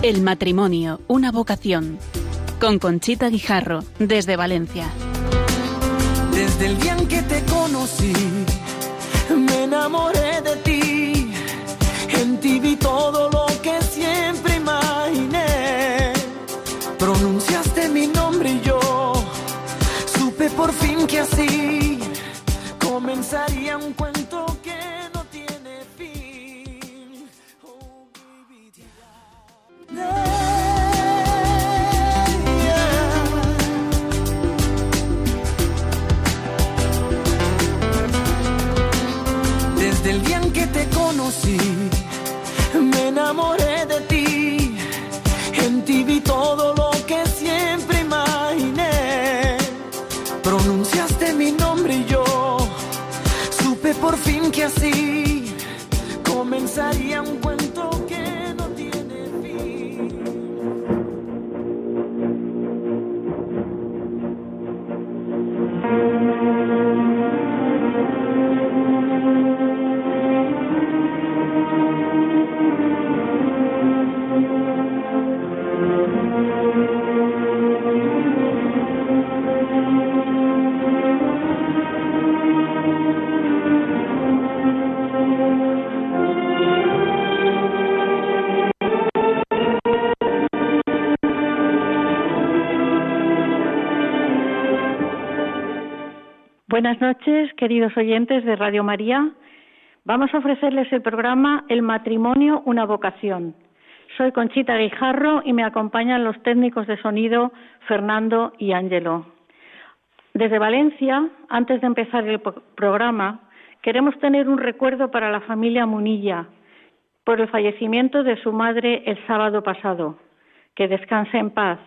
El matrimonio, una vocación. Con Conchita Guijarro, desde Valencia. Desde el día en que te conocí, me enamoré de ti. Buenas noches, queridos oyentes de Radio María. Vamos a ofrecerles el programa El matrimonio, una vocación. Soy Conchita Guijarro y me acompañan los técnicos de sonido Fernando y Ángelo. Desde Valencia, antes de empezar el programa, queremos tener un recuerdo para la familia Munilla por el fallecimiento de su madre el sábado pasado. Que descanse en paz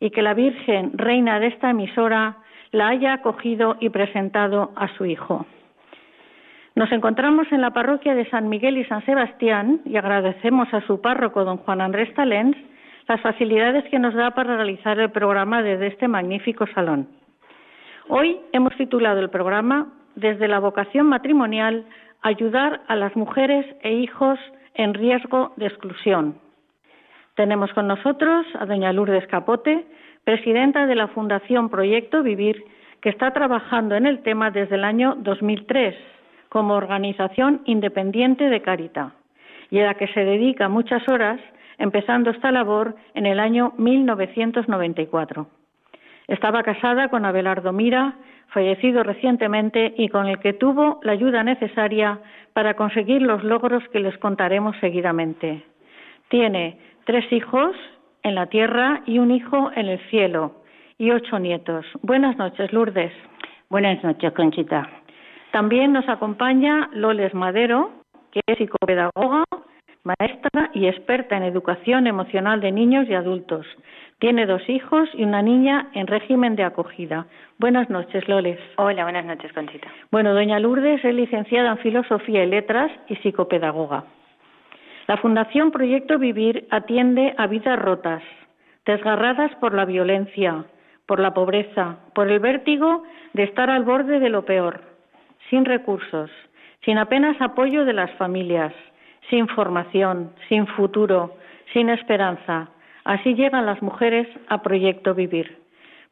y que la Virgen, reina de esta emisora, la haya acogido y presentado a su hijo. Nos encontramos en la parroquia de San Miguel y San Sebastián y agradecemos a su párroco, don Juan Andrés Talens, las facilidades que nos da para realizar el programa desde este magnífico salón. Hoy hemos titulado el programa Desde la vocación matrimonial, ayudar a las mujeres e hijos en riesgo de exclusión. Tenemos con nosotros a doña Lourdes Capote, presidenta de la Fundación Proyecto Vivir, que está trabajando en el tema desde el año 2003 como organización independiente de Carita y a la que se dedica muchas horas, empezando esta labor en el año 1994. Estaba casada con Abelardo Mira, fallecido recientemente y con el que tuvo la ayuda necesaria para conseguir los logros que les contaremos seguidamente. Tiene tres hijos en la tierra y un hijo en el cielo y ocho nietos. Buenas noches, Lourdes. Buenas noches, Conchita. También nos acompaña Loles Madero, que es psicopedagoga, maestra y experta en educación emocional de niños y adultos. Tiene dos hijos y una niña en régimen de acogida. Buenas noches, Loles. Hola, buenas noches, Conchita. Bueno, doña Lourdes es licenciada en Filosofía y Letras y psicopedagoga. La Fundación Proyecto Vivir atiende a vidas rotas, desgarradas por la violencia, por la pobreza, por el vértigo de estar al borde de lo peor, sin recursos, sin apenas apoyo de las familias, sin formación, sin futuro, sin esperanza. Así llegan las mujeres a Proyecto Vivir.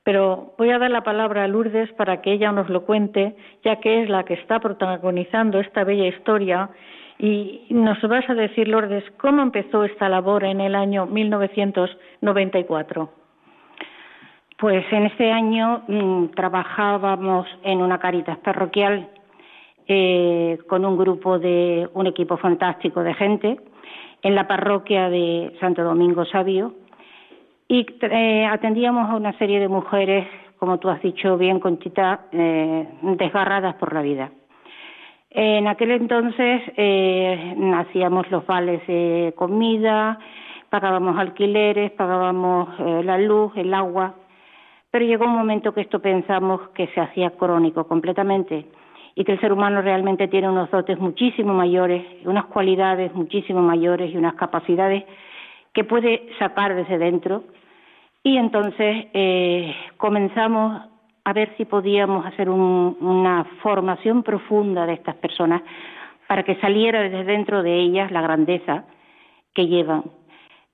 Pero voy a dar la palabra a Lourdes para que ella nos lo cuente, ya que es la que está protagonizando esta bella historia. Y nos vas a decir, Lourdes, cómo empezó esta labor en el año 1994. Pues en este año mm, trabajábamos en una caritas parroquial eh, con un grupo de un equipo fantástico de gente en la parroquia de Santo Domingo Sabio y eh, atendíamos a una serie de mujeres, como tú has dicho bien, Conchita, eh, desgarradas por la vida. En aquel entonces eh, hacíamos los vales de comida, pagábamos alquileres, pagábamos eh, la luz, el agua, pero llegó un momento que esto pensamos que se hacía crónico completamente y que el ser humano realmente tiene unos dotes muchísimo mayores, unas cualidades muchísimo mayores y unas capacidades que puede sacar desde dentro. Y entonces eh, comenzamos a ver si podíamos hacer un, una formación profunda de estas personas para que saliera desde dentro de ellas la grandeza que llevan.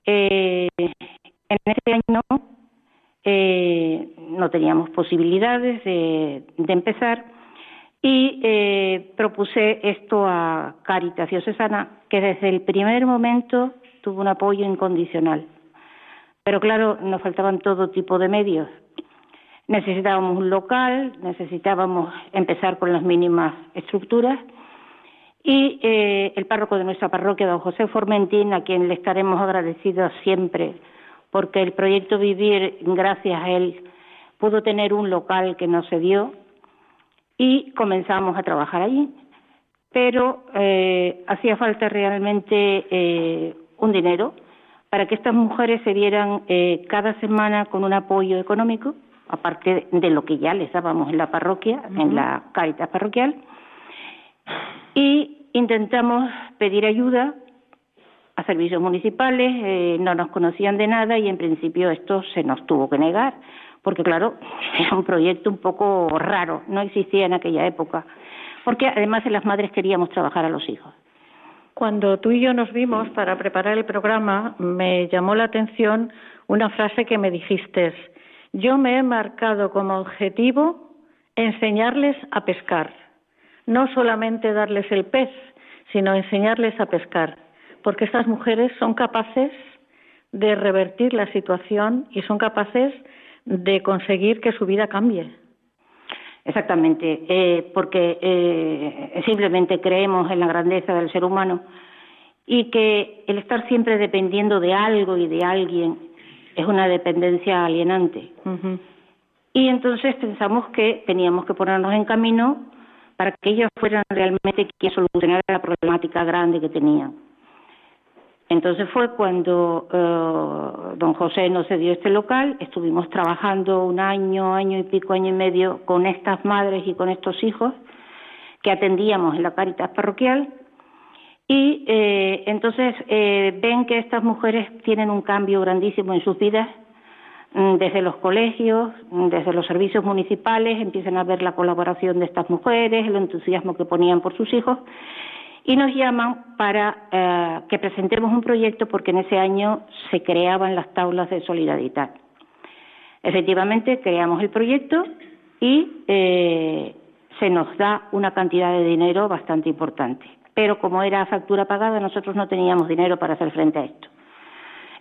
Eh, en ese año eh, no teníamos posibilidades de, empezar y eh, propuse esto a Caritas Diocesana, que desde el primer momento tuvo un apoyo incondicional. Pero claro, nos faltaban todo tipo de medios. Necesitábamos un local, necesitábamos empezar con las mínimas estructuras y eh, el párroco de nuestra parroquia, don José Formentín, a quien le estaremos agradecidos siempre porque el proyecto Vivir, gracias a él, pudo tener un local que no se dio y comenzamos a trabajar allí. Pero eh, hacía falta realmente eh, un dinero para que estas mujeres se vieran eh, cada semana con un apoyo económico, aparte de lo que ya les dábamos en la parroquia, en la Caritas parroquial, y intentamos pedir ayuda a servicios municipales, eh, no nos conocían de nada y en principio esto se nos tuvo que negar, porque claro, era un proyecto un poco raro, no existía en aquella época, porque además de las madres queríamos trabajar a los hijos. Cuando tú y yo nos vimos para preparar el programa, me llamó la atención una frase que me dijiste. Yo me he marcado como objetivo enseñarles a pescar. No solamente darles el pez, sino enseñarles a pescar. Porque estas mujeres son capaces de revertir la situación y son capaces de conseguir que su vida cambie. Exactamente, eh, porque eh, simplemente creemos en la grandeza del ser humano y que el estar siempre dependiendo de algo y de alguien es una dependencia alienante. Y entonces pensamos que teníamos que ponernos en camino para que ellos fueran realmente quienes solucionaran la problemática grande que tenían. Entonces fue cuando eh, don José nos cedió este local, estuvimos trabajando un año, año y pico, año y medio con estas madres y con estos hijos que atendíamos en la Caritas parroquial y eh, entonces eh, ven que estas mujeres tienen un cambio grandísimo en sus vidas mm, desde los colegios, mm, desde los servicios municipales, empiezan a ver la colaboración de estas mujeres, el entusiasmo que ponían por sus hijos y nos llaman para eh, que presentemos un proyecto porque en ese año se creaban las tablas de solidaridad. Efectivamente, creamos el proyecto y eh, se nos da una cantidad de dinero bastante importante. Pero como era factura pagada, nosotros no teníamos dinero para hacer frente a esto.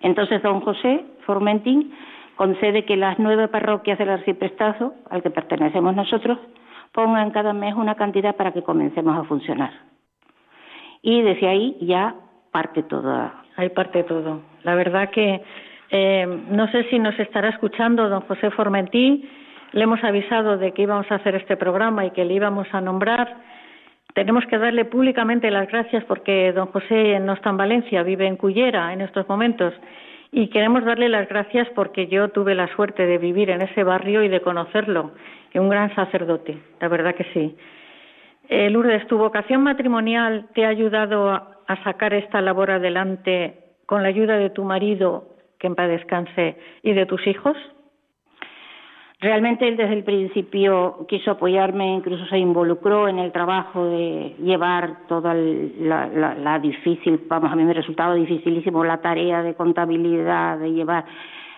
Entonces, don José Formentín concede que las nueve parroquias del arciprestazo, al que pertenecemos nosotros, pongan cada mes una cantidad para que comencemos a funcionar y desde ahí ya parte todo. Ahí parte todo. La verdad que eh, no sé si nos estará escuchando don José Formentín. Le hemos avisado de que íbamos a hacer este programa y que le íbamos a nombrar. Tenemos que darle públicamente las gracias porque don José no está en Valencia, vive en Cullera en estos momentos. Y queremos darle las gracias porque yo tuve la suerte de vivir en ese barrio y de conocerlo. Un gran sacerdote, la verdad que sí. Eh, Lourdes, ¿tu vocación matrimonial te ha ayudado a, sacar esta labor adelante con la ayuda de tu marido, que en paz descanse, y de tus hijos? Realmente él desde el principio quiso apoyarme, incluso se involucró en el trabajo de llevar toda la, difícil, vamos, a mí me resultaba dificilísimo la tarea de contabilidad, de llevar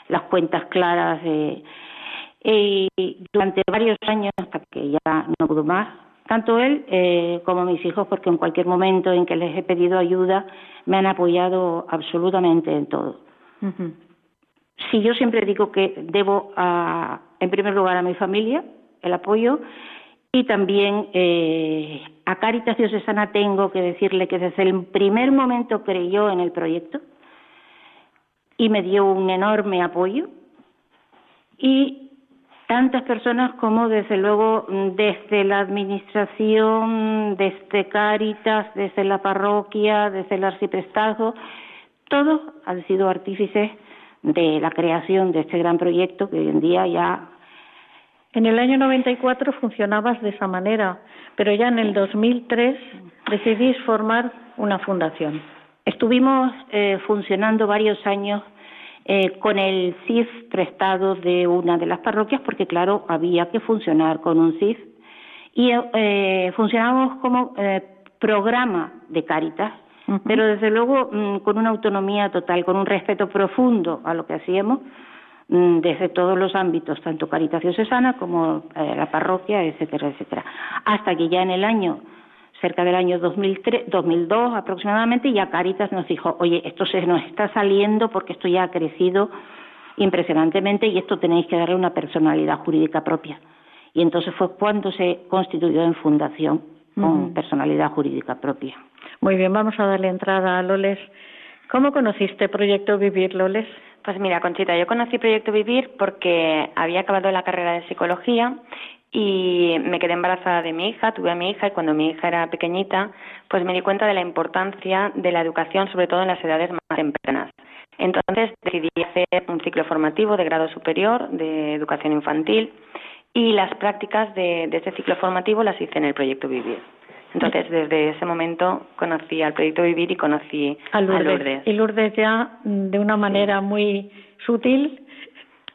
las cuentas claras. y durante varios años, hasta que ya no pudo más, tanto él eh, como mis hijos, porque en cualquier momento en que les he pedido ayuda me han apoyado absolutamente en todo. Si yo siempre digo que debo, a, en primer lugar, a mi familia el apoyo y también eh, a Caritas Diocesana tengo que decirle que desde el primer momento creyó en el proyecto y me dio un enorme apoyo. Y tantas personas como desde luego desde la administración, desde Cáritas, desde la parroquia, desde el arciprestazgo, todos han sido artífices de la creación de este gran proyecto que hoy en día ya... En el año 94 funcionabas de esa manera, pero ya en el 2003 decidís formar una fundación. Estuvimos eh, funcionando varios años eh, con el CIF prestado de una de las parroquias, porque claro, había que funcionar con un CIF. Y eh, funcionamos como eh, programa de Cáritas, pero desde luego mm, con una autonomía total, con un respeto profundo a lo que hacíamos mm, desde todos los ámbitos, tanto Caritas Diocesana como eh, la parroquia, etcétera, etcétera. Hasta que ya en el año, cerca del año 2003, 2002 aproximadamente, ya Caritas nos dijo, oye, esto se nos está saliendo porque esto ya ha crecido impresionantemente y esto tenéis que darle una personalidad jurídica propia. Y entonces fue cuando se constituyó en fundación con personalidad jurídica propia. Muy bien, vamos a darle entrada a Loles. ¿Cómo conociste Proyecto Vivir, Loles? Pues mira, Conchita, yo conocí Proyecto Vivir porque había acabado la carrera de psicología y me quedé embarazada de mi hija, tuve a mi hija y cuando mi hija era pequeñita, pues me di cuenta de la importancia de la educación, sobre todo en las edades más tempranas. Entonces decidí hacer un ciclo formativo de grado superior de educación infantil y las prácticas de, de este ciclo formativo las hice en el proyecto Vivir. Entonces, desde ese momento conocí al proyecto Vivir y conocí a Lourdes. Y Lourdes ya, mm, de una manera muy sutil,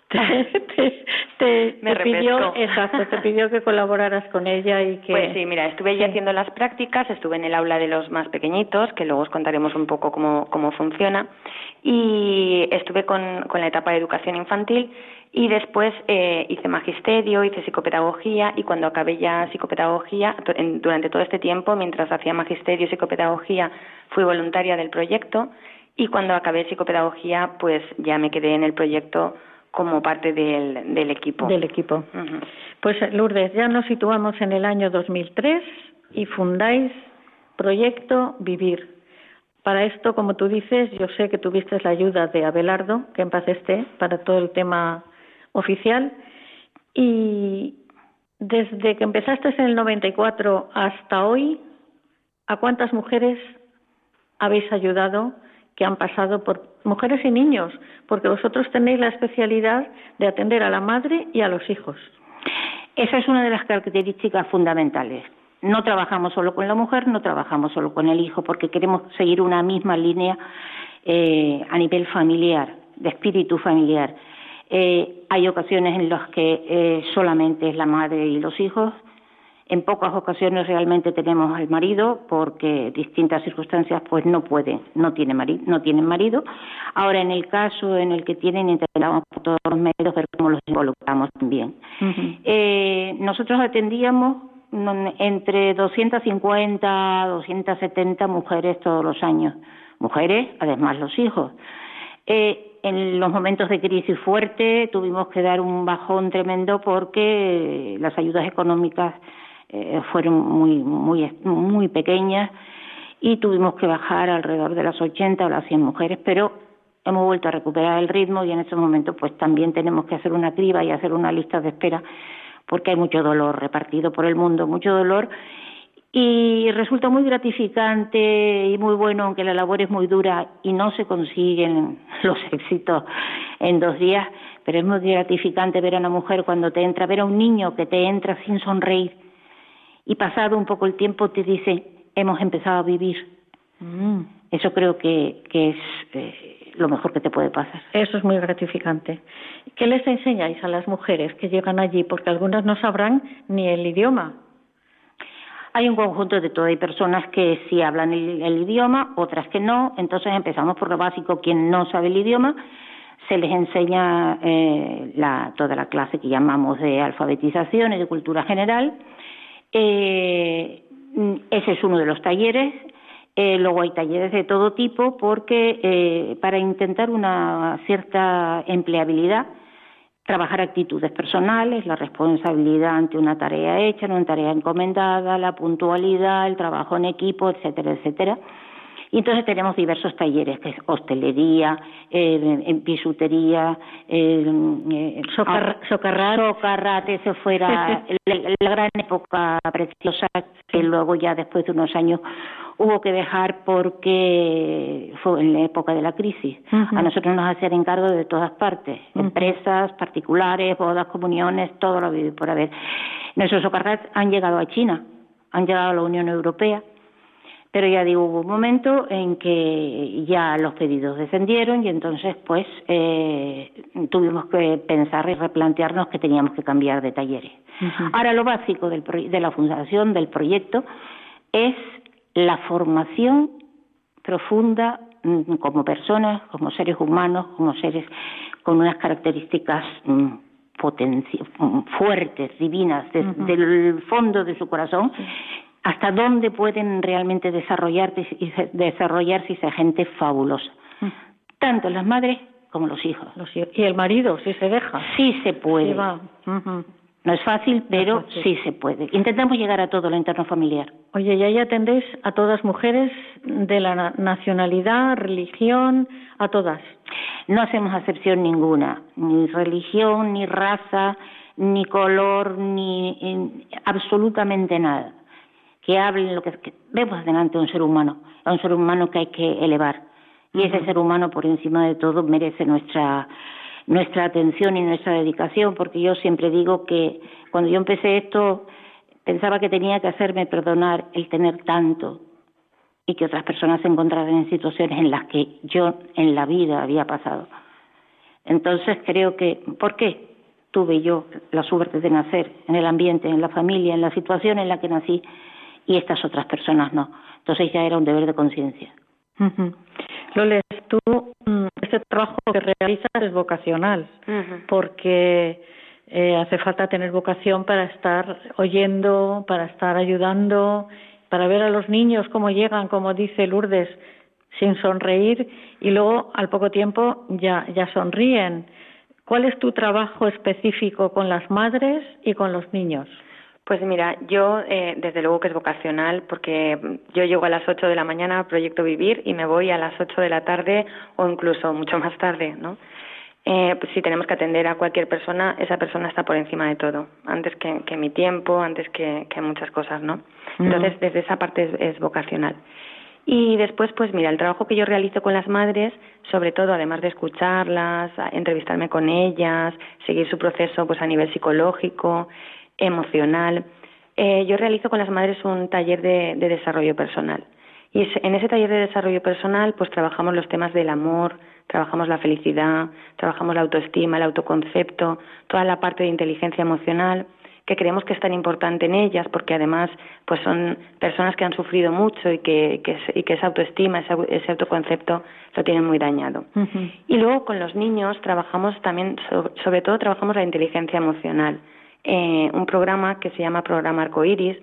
te, pidió exacto te pidió que colaboraras con ella y que pues sí mira estuve ya haciendo las prácticas estuve en el aula de los más pequeñitos que luego os contaremos un poco cómo, cómo funciona y estuve con, con la etapa de educación infantil y después eh, hice magisterio, hice psicopedagogía y cuando acabé ya psicopedagogía, durante todo este tiempo, mientras hacía magisterio y psicopedagogía, fui voluntaria del proyecto y cuando acabé psicopedagogía, pues ya me quedé en el proyecto como parte del, del equipo. Del equipo. Pues Lourdes, ya nos situamos en el año 2003 y fundáis Proyecto Vivir. Para esto, como tú dices, yo sé que tuviste la ayuda de Abelardo, que en paz esté, para todo el tema oficial y desde que empezaste en el 94 hasta hoy, ¿a cuántas mujeres habéis ayudado que han pasado por mujeres y niños? Porque vosotros tenéis la especialidad de atender a la madre y a los hijos. Esa es una de las características fundamentales. No trabajamos solo con la mujer, no trabajamos solo con el hijo, porque queremos seguir una misma línea eh, a nivel familiar, de espíritu familiar. Eh, hay ocasiones en las que eh, solamente es la madre y los hijos. En pocas ocasiones realmente tenemos al marido porque distintas circunstancias pues no pueden, no tiene marido, no tienen marido. Ahora en el caso en el que tienen intentamos por todos los medios ver cómo los involucramos también. eh, nosotros atendíamos entre 250 a 270 mujeres todos los años, mujeres además los hijos. Eh, en los momentos de crisis fuerte tuvimos que dar un bajón tremendo porque las ayudas económicas eh, fueron muy, muy, muy pequeñas y tuvimos que bajar alrededor de las 80 o las 100 mujeres, pero hemos vuelto a recuperar el ritmo y en estos momentos pues también tenemos que hacer una criba y hacer una lista de espera porque hay mucho dolor repartido por el mundo, mucho dolor. Y resulta muy gratificante y muy bueno, aunque la labor es muy dura y no se consiguen los éxitos en dos días, pero es muy gratificante ver a una mujer cuando te entra, ver a un niño que te entra sin sonreír y pasado un poco el tiempo te dice, hemos empezado a vivir. Mm. Eso creo que, que es eh, lo mejor que te puede pasar. Eso es muy gratificante. ¿Qué les enseñáis a las mujeres que llegan allí? Porque algunas no sabrán ni el idioma hay un conjunto de todo. Hay personas que sí hablan el, idioma, otras que no. Entonces empezamos por lo básico. Quien no sabe el idioma, se les enseña eh, la, toda la clase que llamamos de alfabetización y de cultura general. Eh, ese es uno de los talleres. Eh, luego hay talleres de todo tipo porque para intentar una cierta empleabilidad trabajar actitudes personales, la responsabilidad ante una tarea hecha, una tarea encomendada, la puntualidad, el trabajo en equipo, etcétera, etcétera. Y entonces tenemos diversos talleres, que es hostelería, eh, bisutería, eh, Socar, socarrat. socarrat, eso fuera la, gran época preciosa, que luego ya después de unos años hubo que dejar porque fue en la época de la crisis. A nosotros nos hacían encargo de todas partes, empresas, particulares, bodas, comuniones, todo lo que por haber. Nuestros socarrats han llegado a China, han llegado a la Unión Europea, pero ya digo, hubo un momento en que ya los pedidos descendieron y entonces pues eh, tuvimos que pensar y replantearnos que teníamos que cambiar de talleres. Ahora lo básico de la fundación del proyecto es la formación profunda mm, como personas, como seres humanos, como seres con unas características mm, mm, fuertes, divinas, del fondo de su corazón, hasta dónde pueden realmente desarrollarse y desarrollarse esa gente fabulosa. Tanto las madres como los hijos. Y el marido, si se deja. Sí se puede. No es fácil, pero sí se puede. Intentamos llegar a todo lo interno familiar. Oye, ¿y ahí atendéis a todas mujeres de la nacionalidad, religión, a todas? No hacemos acepción ninguna, ni religión, ni raza, ni color, ni absolutamente nada. Que hablen lo que, que vemos delante de un ser humano, a un ser humano que hay que elevar. Y ese ser humano, por encima de todo, merece nuestra nuestra atención y nuestra dedicación, porque yo siempre digo que cuando yo empecé esto pensaba que tenía que hacerme perdonar el tener tanto y que otras personas se encontraran en situaciones en las que yo en la vida había pasado. Entonces creo que, ¿por qué tuve yo la suerte de nacer en el ambiente, en la familia, en la situación en la que nací y estas otras personas no? Entonces ya era un deber de conciencia. Loles, tú, mm, este trabajo que realizas es vocacional, porque eh, hace falta tener vocación para estar oyendo, para estar ayudando, para ver a los niños cómo llegan, como dice Lourdes, sin sonreír y luego al poco tiempo ya, ya sonríen. ¿Cuál es tu trabajo específico con las madres y con los niños? Pues mira, yo eh, desde luego que es vocacional porque yo llego a las 8 de la mañana a Proyecto Vivir y me voy a las 8 de la tarde o incluso mucho más tarde, ¿no? Eh, pues si tenemos que atender a cualquier persona, esa persona está por encima de todo, antes que, mi tiempo, antes que, muchas cosas, ¿no? Entonces, desde esa parte es, vocacional. Y después, pues mira, el trabajo que yo realizo con las madres, sobre todo, además de escucharlas, entrevistarme con ellas, seguir su proceso pues a nivel psicológico, emocional. Eh, yo realizo con las madres un taller de, desarrollo personal. Y en ese taller de desarrollo personal, pues trabajamos los temas del amor, trabajamos la felicidad, trabajamos la autoestima, el autoconcepto, toda la parte de inteligencia emocional, que creemos que es tan importante en ellas, porque además pues son personas que han sufrido mucho y que, y que esa autoestima, ese, autoconcepto lo tienen muy dañado. Y luego con los niños trabajamos también, sobre todo trabajamos la inteligencia emocional eh, un programa que se llama Programa Arcoiris,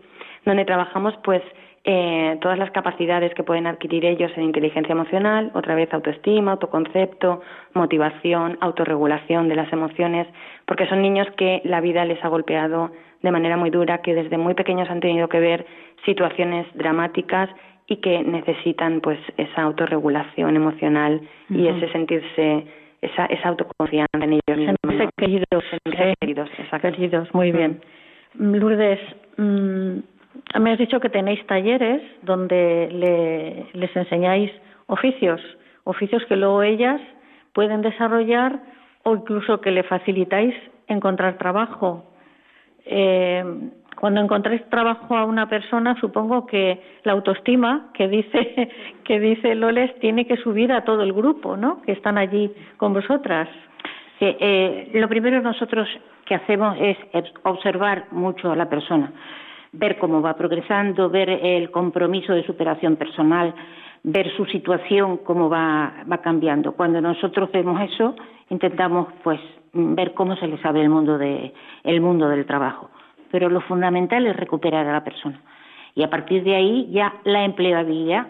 donde trabajamos pues eh, todas las capacidades que pueden adquirir ellos en inteligencia emocional, otra vez autoestima, autoconcepto, motivación, autorregulación de las emociones, porque son niños que la vida les ha golpeado de manera muy dura, que desde muy pequeños han tenido que ver situaciones dramáticas y que necesitan pues esa autorregulación emocional y ese sentirse esa, esa autoconfianza en ellos mismos. queridos, queridos, queridos, muy bien. Mm, Lourdes, mm, me has dicho que tenéis talleres donde le, les enseñáis oficios, oficios que luego ellas pueden desarrollar o incluso que le facilitáis encontrar trabajo. Eh, cuando encontráis trabajo a una persona, supongo que la autoestima que dice que dice Loles tiene que subir a todo el grupo, ¿no? Que están allí con vosotras. Eh, lo primero nosotros que hacemos es observar mucho a la persona, ver cómo va progresando, ver el compromiso de superación personal, ver su situación cómo va, va cambiando. Cuando nosotros vemos eso, intentamos pues ver cómo se les abre el mundo de el mundo del trabajo pero lo fundamental es recuperar a la persona. Y a partir de ahí ya la empleabilidad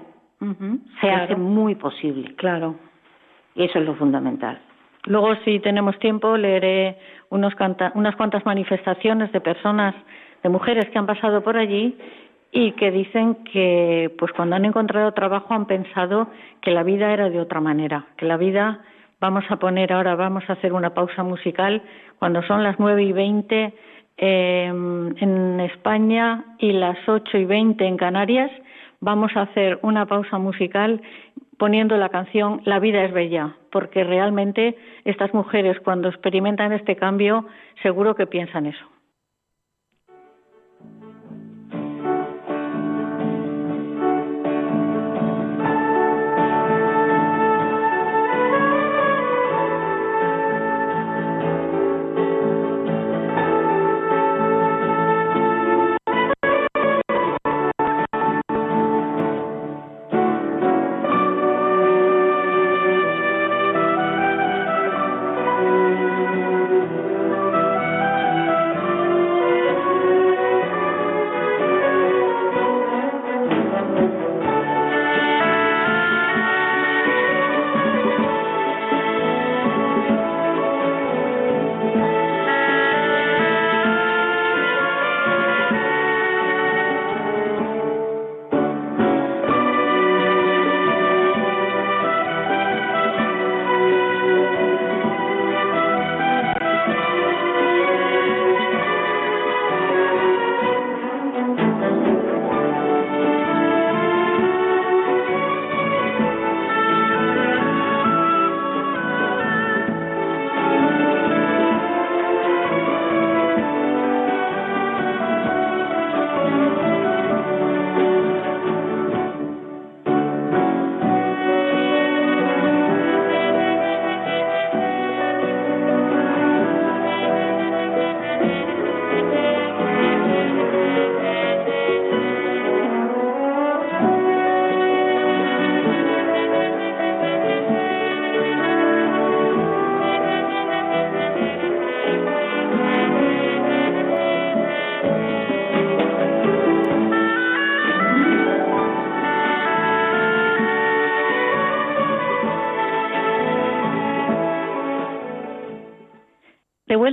se hace muy posible. Claro. Y eso es lo fundamental. Luego, si tenemos tiempo, leeré unos unas cuantas manifestaciones de personas, de mujeres que han pasado por allí y que dicen que, pues cuando han encontrado trabajo, han pensado que la vida era de otra manera, que la vida, vamos a poner ahora, vamos a hacer una pausa musical, cuando son las nueve y veinte eh, en España y las 8 y 20 en Canarias. Vamos a hacer una pausa musical poniendo la canción La vida es bella, porque realmente estas mujeres cuando experimentan este cambio seguro que piensan eso.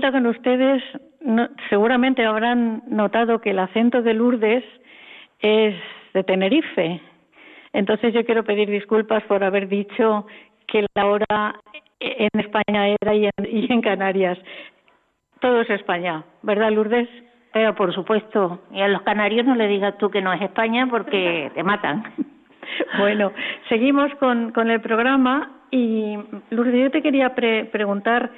Vuelta con ustedes, seguramente habrán notado que el acento de Lourdes es de Tenerife. Entonces yo quiero pedir disculpas por haber dicho que la hora en España era y en, Canarias. Todo es España, ¿verdad, Lourdes? Pero por supuesto, y a los canarios no le digas tú que no es España porque te matan. Bueno, seguimos con, con el programa y Lourdes, yo te quería preguntar,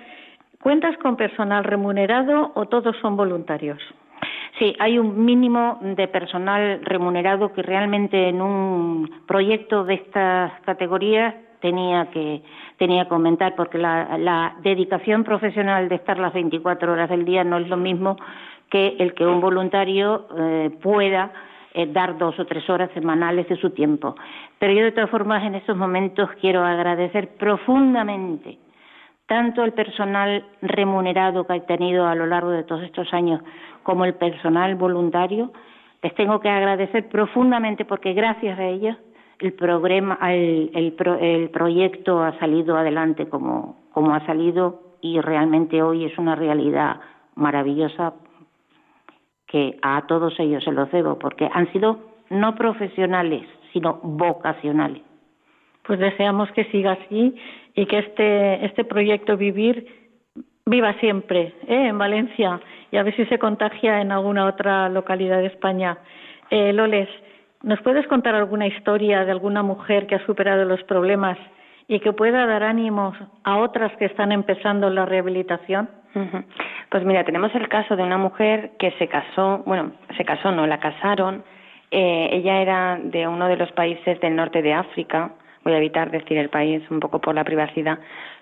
¿cuentas con personal remunerado o todos son voluntarios? Sí, hay un mínimo de personal remunerado que realmente en un proyecto de estas categorías tenía que tenía que aumentar porque la, dedicación profesional de estar las 24 horas del día no es lo mismo que el que un voluntario eh, pueda eh, dar dos o tres horas semanales de su tiempo. Pero yo de todas formas en estos momentos quiero agradecer profundamente tanto el personal remunerado que ha tenido a lo largo de todos estos años como el personal voluntario. Les tengo que agradecer profundamente porque gracias a ellos el, programa, el, el, proyecto ha salido adelante como, como ha salido y realmente hoy es una realidad maravillosa que a todos ellos se los debo porque han sido no profesionales, sino vocacionales. Pues deseamos que siga así y que este, este proyecto Vivir viva siempre ¿eh? en Valencia y a ver si se contagia en alguna otra localidad de España. Eh, Loles, ¿Nos puedes contar alguna historia de alguna mujer que ha superado los problemas y que pueda dar ánimos a otras que están empezando la rehabilitación? Pues mira, tenemos el caso de una mujer que se casó, bueno, se casó, no, la casaron. Eh, ella era de uno de los países del norte de África, voy a evitar decir el país un poco por la privacidad,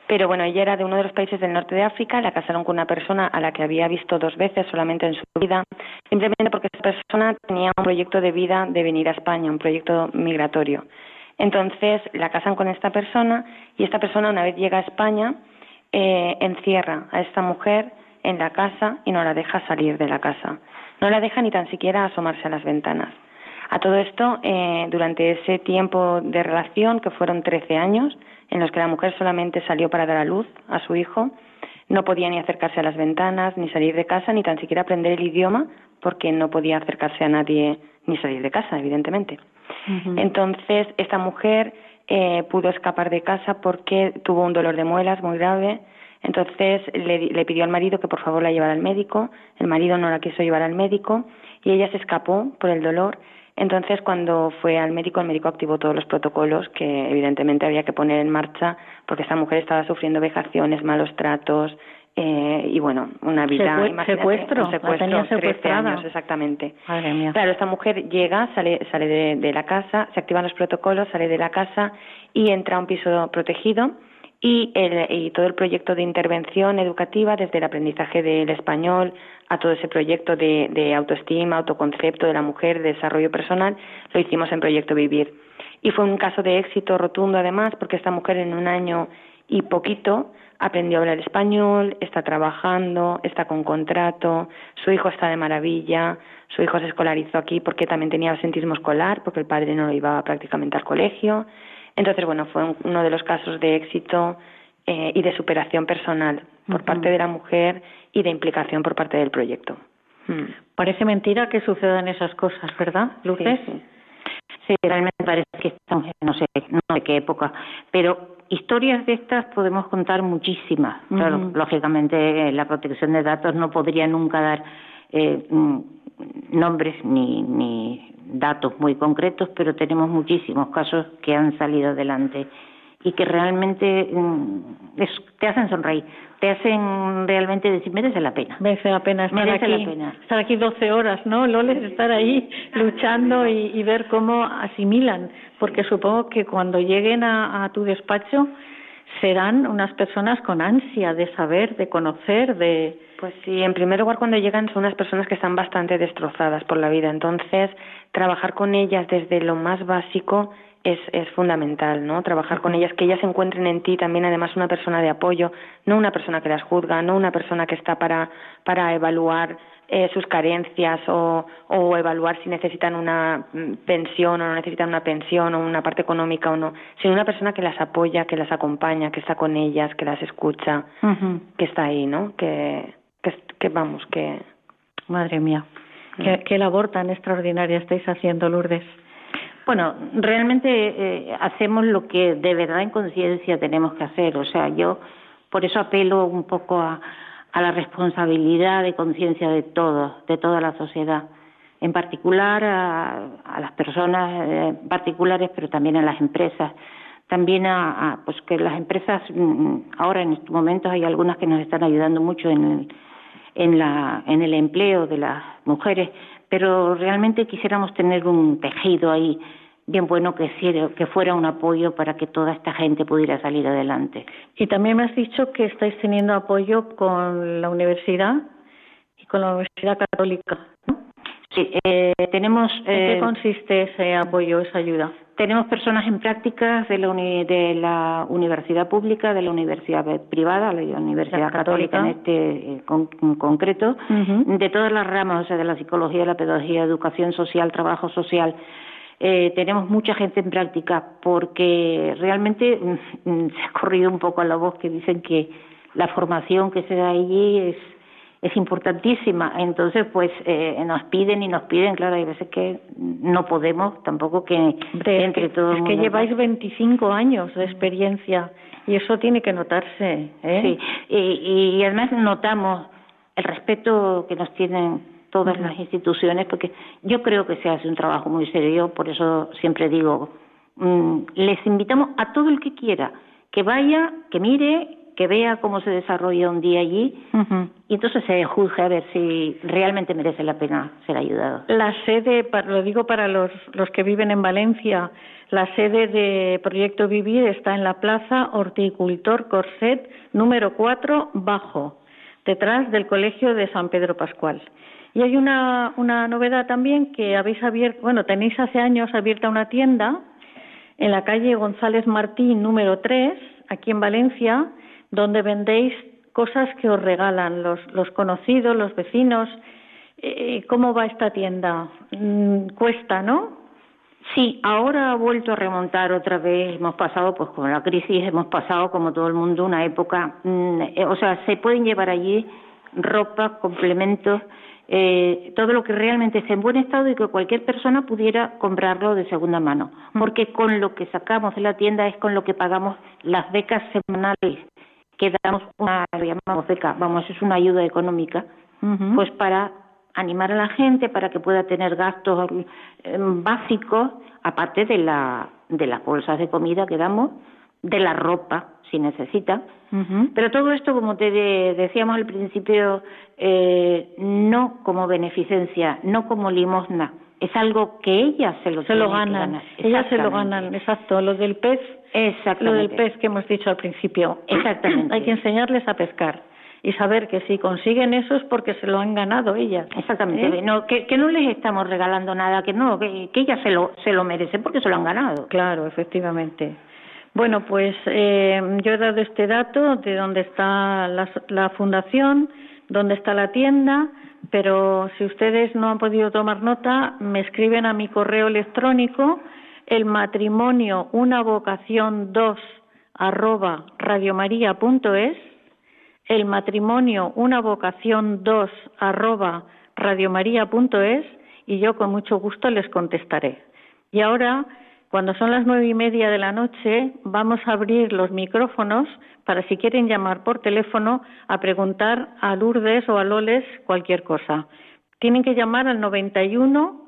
pero bueno, ella era de uno de los países del norte de África, la casaron con una persona a la que había visto dos veces solamente en su vida, simplemente porque esa persona tenía un proyecto de vida de venir a España, un proyecto migratorio. Entonces la casan con esta persona y esta persona una vez llega a España eh, encierra a esta mujer en la casa y no la deja salir de la casa. No la deja ni tan siquiera asomarse a las ventanas. A todo esto, eh, durante ese tiempo de relación, que fueron 13 años, en los que la mujer solamente salió para dar a luz a su hijo. No podía ni acercarse a las ventanas, ni salir de casa, ni tan siquiera aprender el idioma, porque no podía acercarse a nadie ni salir de casa, evidentemente. Entonces, esta mujer eh, pudo escapar de casa porque tuvo un dolor de muelas muy grave. Entonces le, le, pidió al marido que por favor la llevara al médico. El marido no la quiso llevar al médico y ella se escapó por el dolor entonces, cuando fue al médico, el médico activó todos los protocolos que evidentemente había que poner en marcha porque esta mujer estaba sufriendo vejaciones, malos tratos eh, y bueno, una vida secuestro, un secuestro, 13 años exactamente. Claro, esta mujer llega, sale, sale de, de la casa, se activan los protocolos, sale de la casa y entra a un piso protegido y, el, y todo el proyecto de intervención educativa, desde el aprendizaje del español a todo ese proyecto de, de autoestima, autoconcepto de la mujer, de desarrollo personal, lo hicimos en Proyecto Vivir. Y fue un caso de éxito rotundo, además, porque esta mujer en un año y poquito aprendió a hablar español, está trabajando, está con contrato, su hijo está de maravilla, su hijo se escolarizó aquí porque también tenía ausentismo escolar, porque el padre no lo iba prácticamente al colegio. Entonces, bueno, fue uno de los casos de éxito eh, y de superación personal por parte de la mujer y de implicación por parte del proyecto. Mm. Parece mentira que sucedan esas cosas, ¿verdad, Luces? Sí, realmente parece que estamos en no sé, no sé qué época, pero historias de estas podemos contar muchísimas. Claro, lógicamente la protección de datos no podría nunca dar eh, mm, nombres ni, ni datos muy concretos, pero tenemos muchísimos casos que han salido adelante y que realmente mm, te hacen sonreír, te hacen realmente decir, merece la pena. Merece la pena estar aquí, estar aquí 12 horas, ¿no, Loles? Estar ahí luchando y, ver cómo asimilan, porque supongo que cuando lleguen a tu despacho serán unas personas con ansia de saber, de conocer, de pues sí, en primer lugar cuando llegan son unas personas que están bastante destrozadas por la vida, entonces trabajar con ellas desde lo más básico es, es fundamental, ¿no? Trabajar con ellas, que ellas encuentren en ti también además una persona de apoyo, no una persona que las juzga, no una persona que está para, para evaluar eh, sus carencias o, o evaluar si necesitan una mm, pensión o no necesitan una pensión o una parte económica o no, sino una persona que las apoya, que las acompaña, que está con ellas, que las escucha, que está ahí, ¿no? Que, que, que vamos, que... Madre mía, qué, mm. qué labor tan extraordinaria estáis haciendo, Lourdes. Bueno, realmente eh, hacemos lo que de verdad en conciencia tenemos que hacer. O sea, yo por eso apelo un poco a, a la responsabilidad de conciencia de todos, de toda la sociedad. En particular a, a las personas eh, particulares, pero también a las empresas. También a, a, pues que las empresas, mm, ahora en estos momentos hay algunas que nos están ayudando mucho en el, en, la, en el empleo de las mujeres, pero realmente quisiéramos tener un tejido ahí bien bueno que, fuera un apoyo para que toda esta gente pudiera salir adelante. Y también me has dicho que estáis teniendo apoyo con la universidad y con la Universidad Católica. Sí, eh, tenemos. ¿En qué eh, consiste ese apoyo, esa ayuda? Tenemos personas en prácticas de la, de la universidad pública, de la universidad privada, la Universidad Católica, en este eh, concreto, de todas las ramas, o sea, de la psicología, la pedagogía, educación social, trabajo social. Eh, tenemos mucha gente en práctica porque realmente mm, mm, se ha corrido un poco a la voz que dicen que la formación que se da allí es es importantísima. Entonces, pues eh, nos piden y nos piden, claro, hay veces que no podemos tampoco que entre todos. Es que lleváis 25 años de experiencia y eso tiene que notarse. ¿eh? Sí, y, y además notamos el respeto que nos tienen todas las instituciones, porque yo creo que se hace un trabajo muy serio, por eso siempre digo, mm, les invitamos a todo el que quiera que vaya, que mire, que vea cómo se desarrolla un día allí y entonces se juzgue a ver si realmente merece la pena ser ayudado. La sede, lo digo para los, los que viven en Valencia, la sede de Proyecto Vivir está en la Plaza Horticultor Corset número 4 Bajo, detrás del Colegio de San Pedro Pascual. Y hay una, una novedad también que habéis abierto, bueno, tenéis hace años abierta una tienda en la calle González Martín número 3, aquí en Valencia, donde vendéis cosas que os regalan los, los conocidos, los vecinos. Eh, ¿Cómo va esta tienda? Mm, cuesta, ¿no? Sí, ahora ha vuelto a remontar otra vez. Hemos pasado, pues con la crisis, hemos pasado, como todo el mundo, una época. Mm, eh, o sea, se pueden llevar allí ropa, complementos, eh, todo lo que realmente esté en buen estado y que cualquier persona pudiera comprarlo de segunda mano. Mm. Porque con lo que sacamos de la tienda es con lo que pagamos las becas semanales que damos una, llamamos beca, vamos, es una ayuda económica, pues para animar a la gente para que pueda tener gastos em, básicos, aparte de, la, de las bolsas de comida que damos, de la ropa, si necesita. Pero todo esto, como te decíamos al principio, eh, no como beneficencia, no como limosna, es algo que ellas se lo, se lo ganan. Ellas se lo ganan, exacto. Lo del pez lo del pez que hemos dicho al principio. Exactamente. Hay que enseñarles a pescar y saber que si consiguen eso es porque se lo han ganado ellas. Exactamente. ¿Eh? No, que, que, no les estamos regalando nada, que no, que, que ellas se lo, se lo merecen porque se lo han ganado. Claro, efectivamente. Bueno, pues eh, yo he dado este dato de dónde está la, la fundación, dónde está la tienda, pero si ustedes no han podido tomar nota, me escriben a mi correo electrónico el matrimonio una vocación dos arroba radiomaria.es, el matrimonio una vocación dos arroba radiomaria.es y yo con mucho gusto les contestaré. Y ahora, cuando son las nueve y media de la noche, vamos a abrir los micrófonos para si quieren llamar por teléfono a preguntar a Lourdes o a Loles cualquier cosa. Tienen que llamar al 91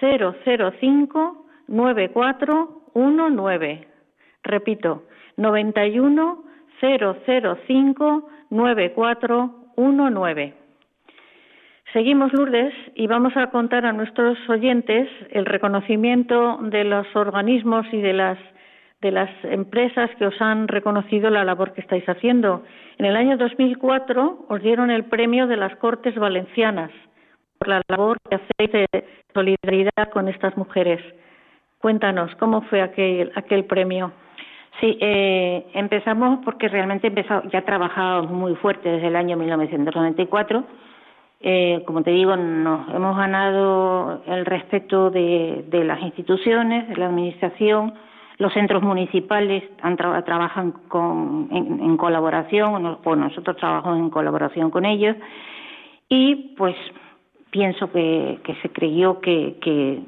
005 9419. Repito, 91 005 9419. Seguimos, Lourdes, y vamos a contar a nuestros oyentes el reconocimiento de los organismos y de las, de las empresas que os han reconocido la labor que estáis haciendo. En el año 2004 os dieron el premio de las Cortes Valencianas por la labor que hacéis de solidaridad con estas mujeres. Cuéntanos, ¿cómo fue aquel, aquel premio? Sí, eh, empezamos porque realmente empezó, ya trabajábamos muy fuerte desde el año 1994. Eh, como te digo, nos hemos ganado el respeto de, las instituciones, de la administración, los centros municipales trabajan con, en, colaboración, o nosotros trabajamos en colaboración con ellos, y pues pienso que, se creyó que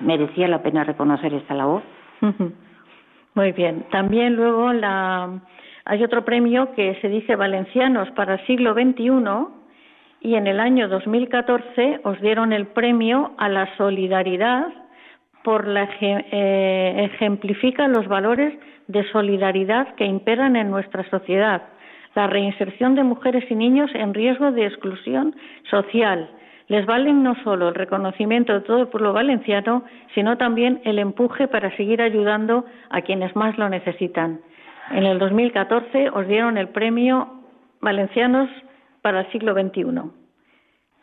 merecía la pena reconocer esta labor. Muy bien. También luego la, hay otro premio que se dice Valencianos para el siglo XXI y en el año 2014 os dieron el premio a la solidaridad por la eh, ejemplifica los valores de solidaridad que imperan en nuestra sociedad, la reinserción de mujeres y niños en riesgo de exclusión social, les valen no solo el reconocimiento de todo el pueblo valenciano, sino también el empuje para seguir ayudando a quienes más lo necesitan. En el 2014 os dieron el premio Valencianos para el siglo XXI.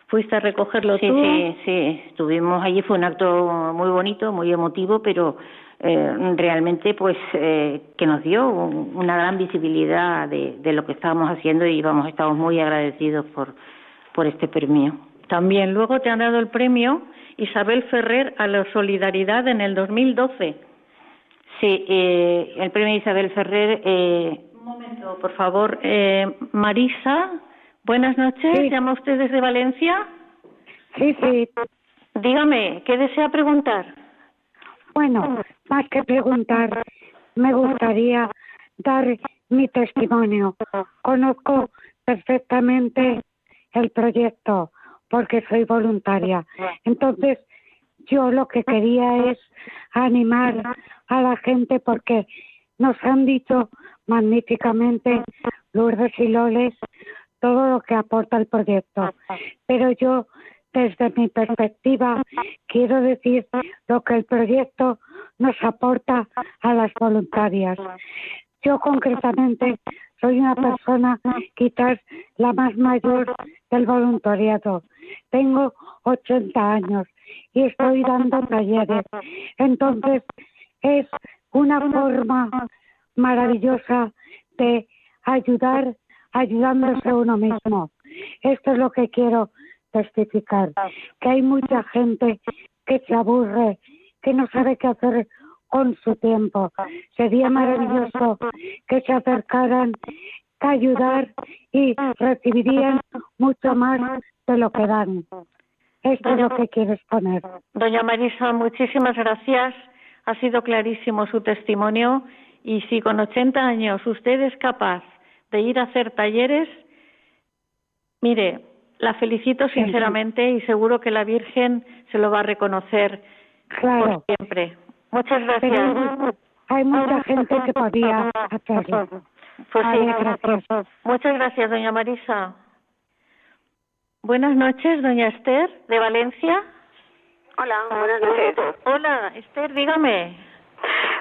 ¿Fuiste a recogerlo sí, tú? Sí, sí, estuvimos allí, fue un acto muy bonito, muy emotivo, pero eh, realmente pues eh, que nos dio una gran visibilidad de, de, lo que estábamos haciendo y vamos, estamos muy agradecidos por, por este premio. También luego te han dado el premio Isabel Ferrer a la solidaridad en el 2012. Sí, eh, el premio Isabel Ferrer. Eh... Un momento, por favor. Eh, Marisa, buenas noches. ¿Llama usted desde Valencia? Sí, sí. Dígame, ¿qué desea preguntar? Bueno, más que preguntar, me gustaría dar mi testimonio. Conozco perfectamente el proyecto porque soy voluntaria. Entonces, yo lo que quería es animar a la gente porque nos han dicho magníficamente Lourdes y Loles todo lo que aporta el proyecto. Pero yo, desde mi perspectiva, quiero decir lo que el proyecto nos aporta a las voluntarias. Yo concretamente soy una persona quizás la más mayor del voluntariado. Tengo 80 años y estoy dando talleres. Entonces es una forma maravillosa de ayudar ayudándose a uno mismo. Esto es lo que quiero testificar, que hay mucha gente que se aburre, que no sabe qué hacer con su tiempo. Sería maravilloso que se acercaran a ayudar y recibirían mucho más de lo que dan. Esto es lo que quieres poner. Doña Marisa, muchísimas gracias. Ha sido clarísimo su testimonio y si con 80 años usted es capaz de ir a hacer talleres, mire, la felicito sinceramente y seguro que la Virgen se lo va a reconocer claro. por siempre. Muchas gracias. hay mucha gente que podía hacerlo. Pues sí, gracias. Muchas gracias, doña Marisa. Buenas noches, doña Esther, de Valencia. Hola, buenas noches. Hola, Esther, dígame.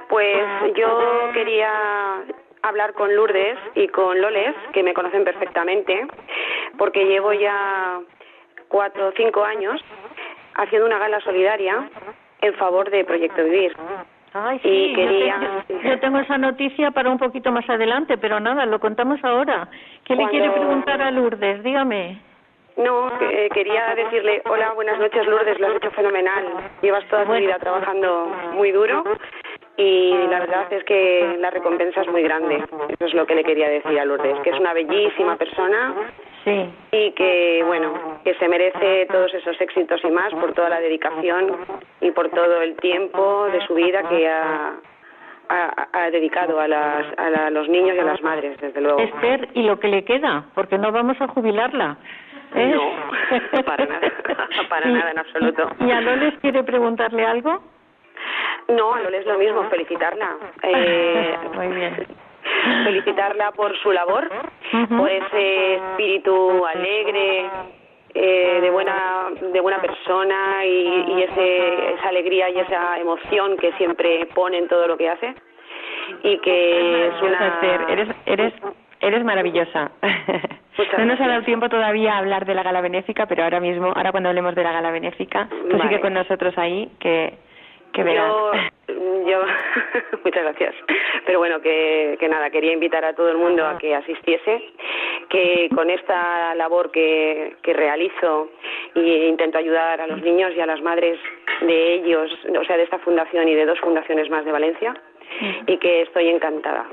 Pues yo quería hablar con Lourdes y con Loles, que me conocen perfectamente, porque llevo ya cuatro o cinco años haciendo una gala solidaria en favor de Proyecto Vivir. Ay, sí, yo, tengo, esa noticia para un poquito más adelante, pero nada, lo contamos ahora. ¿Qué le quiere preguntar a Lourdes? Dígame. No, eh, quería decirle, hola, buenas noches Lourdes, lo has hecho fenomenal. Llevas toda tu vida trabajando muy duro y la verdad es que la recompensa es muy grande. Eso es lo que le quería decir a Lourdes, que es una bellísima persona Sí. Y que, bueno, que se merece todos esos éxitos y más por toda la dedicación y por todo el tiempo de su vida que ha, ha, dedicado a, las, a los niños y a las madres, desde luego. Esther, ¿y lo que le queda? Porque no vamos a jubilarla. ¿eh? No, para nada, para nada en absoluto. ¿Y a Loles quiere preguntarle algo? No, a Loles lo mismo, felicitarla. Eh, Muy bien felicitarla por su labor, por ese espíritu alegre, eh, de buena de buena persona y, ese, esa alegría y esa emoción que siempre pone en todo lo que hace. Y que es una eres eres eres maravillosa. No nos ha dado tiempo todavía a hablar de la gala benéfica pero ahora mismo ahora cuando hablemos de la gala benéfica tú sigue con nosotros ahí que Que yo, yo muchas gracias. Pero bueno, que, que nada, quería invitar a todo el mundo a que asistiese, que con esta labor que, que realizo e intento ayudar a los niños y a las madres de ellos, o sea, de esta fundación y de dos fundaciones más de Valencia, y que estoy encantada,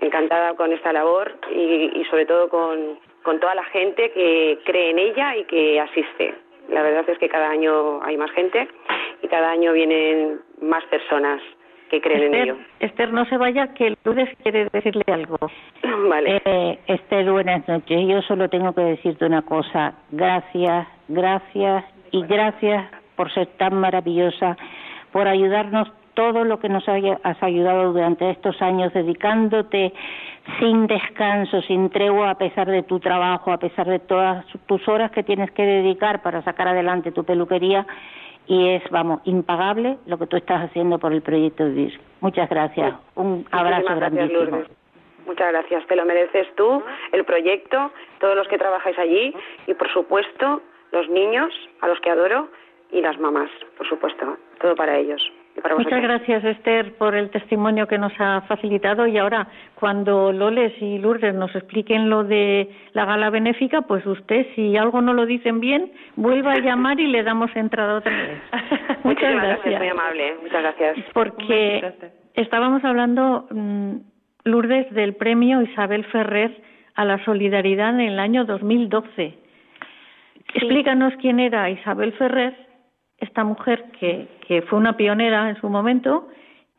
encantada con esta labor y, y sobre todo con, con toda la gente que cree en ella y que asiste. La verdad es que cada año hay más gente y cada año vienen más personas que creen en ello. Esther, no se vaya, que lunes quiere decirle algo. Vale. Eh, Esther, buenas noches. Yo solo tengo que decirte una cosa. Gracias, gracias y gracias por ser tan maravillosa, por ayudarnos todo lo que nos has ayudado durante estos años, dedicándote sin descanso, sin tregua, a pesar de tu trabajo, a pesar de todas tus horas que tienes que dedicar para sacar adelante tu peluquería. Y es, vamos, impagable lo que tú estás haciendo por el proyecto Vivir. Muchas gracias. Un abrazo grandísimo. Muchas gracias. Te lo mereces tú, el proyecto, todos los que trabajáis allí y, por supuesto, los niños, a los que adoro, y las mamás, por supuesto. Todo para ellos. Muchas gracias, Esther, por el testimonio que nos ha facilitado. Y ahora, cuando Loles y Lourdes nos expliquen lo de la gala benéfica, pues usted, si algo no lo dicen bien, vuelva a llamar y le damos entrada otra vez. Muchas gracias. Muy amable. Muchas gracias. Porque estábamos hablando, mm, Lourdes, del premio Isabel Ferrer a la solidaridad en el año 2012. Explícanos quién era Isabel Ferrer esta mujer que, fue una pionera en su momento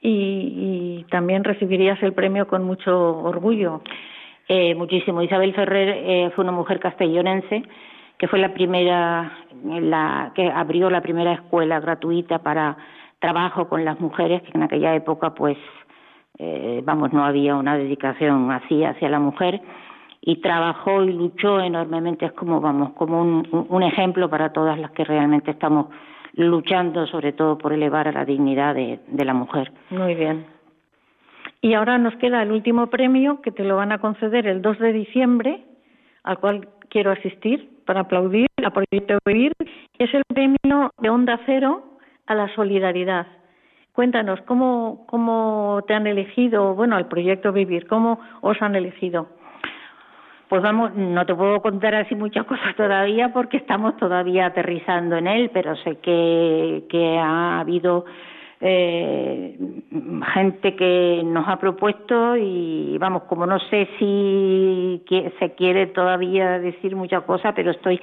y, también recibirías el premio con mucho orgullo. Eh, muchísimo. Isabel Ferrer eh, fue una mujer castellonense que fue la primera, la, que abrió la primera escuela gratuita para trabajo con las mujeres, que en aquella época, pues, eh, vamos, no había una dedicación así hacia la mujer y trabajó y luchó enormemente. Es como, vamos, como un, un ejemplo para todas las que realmente estamos luchando sobre todo por elevar a la dignidad de, la mujer. Muy bien. Y ahora nos queda el último premio que te lo van a conceder el 2 de diciembre, al cual quiero asistir para aplaudir a Proyecto Vivir, que es el premio de Onda Cero a la solidaridad. Cuéntanos, ¿cómo, cómo te han elegido, bueno, al Proyecto Vivir, cómo os han elegido? Pues vamos, no te puedo contar así muchas cosas todavía porque estamos todavía aterrizando en él, pero sé que, que ha habido eh, gente que nos ha propuesto y vamos, como no sé si se quiere todavía decir muchas cosas, pero estoy,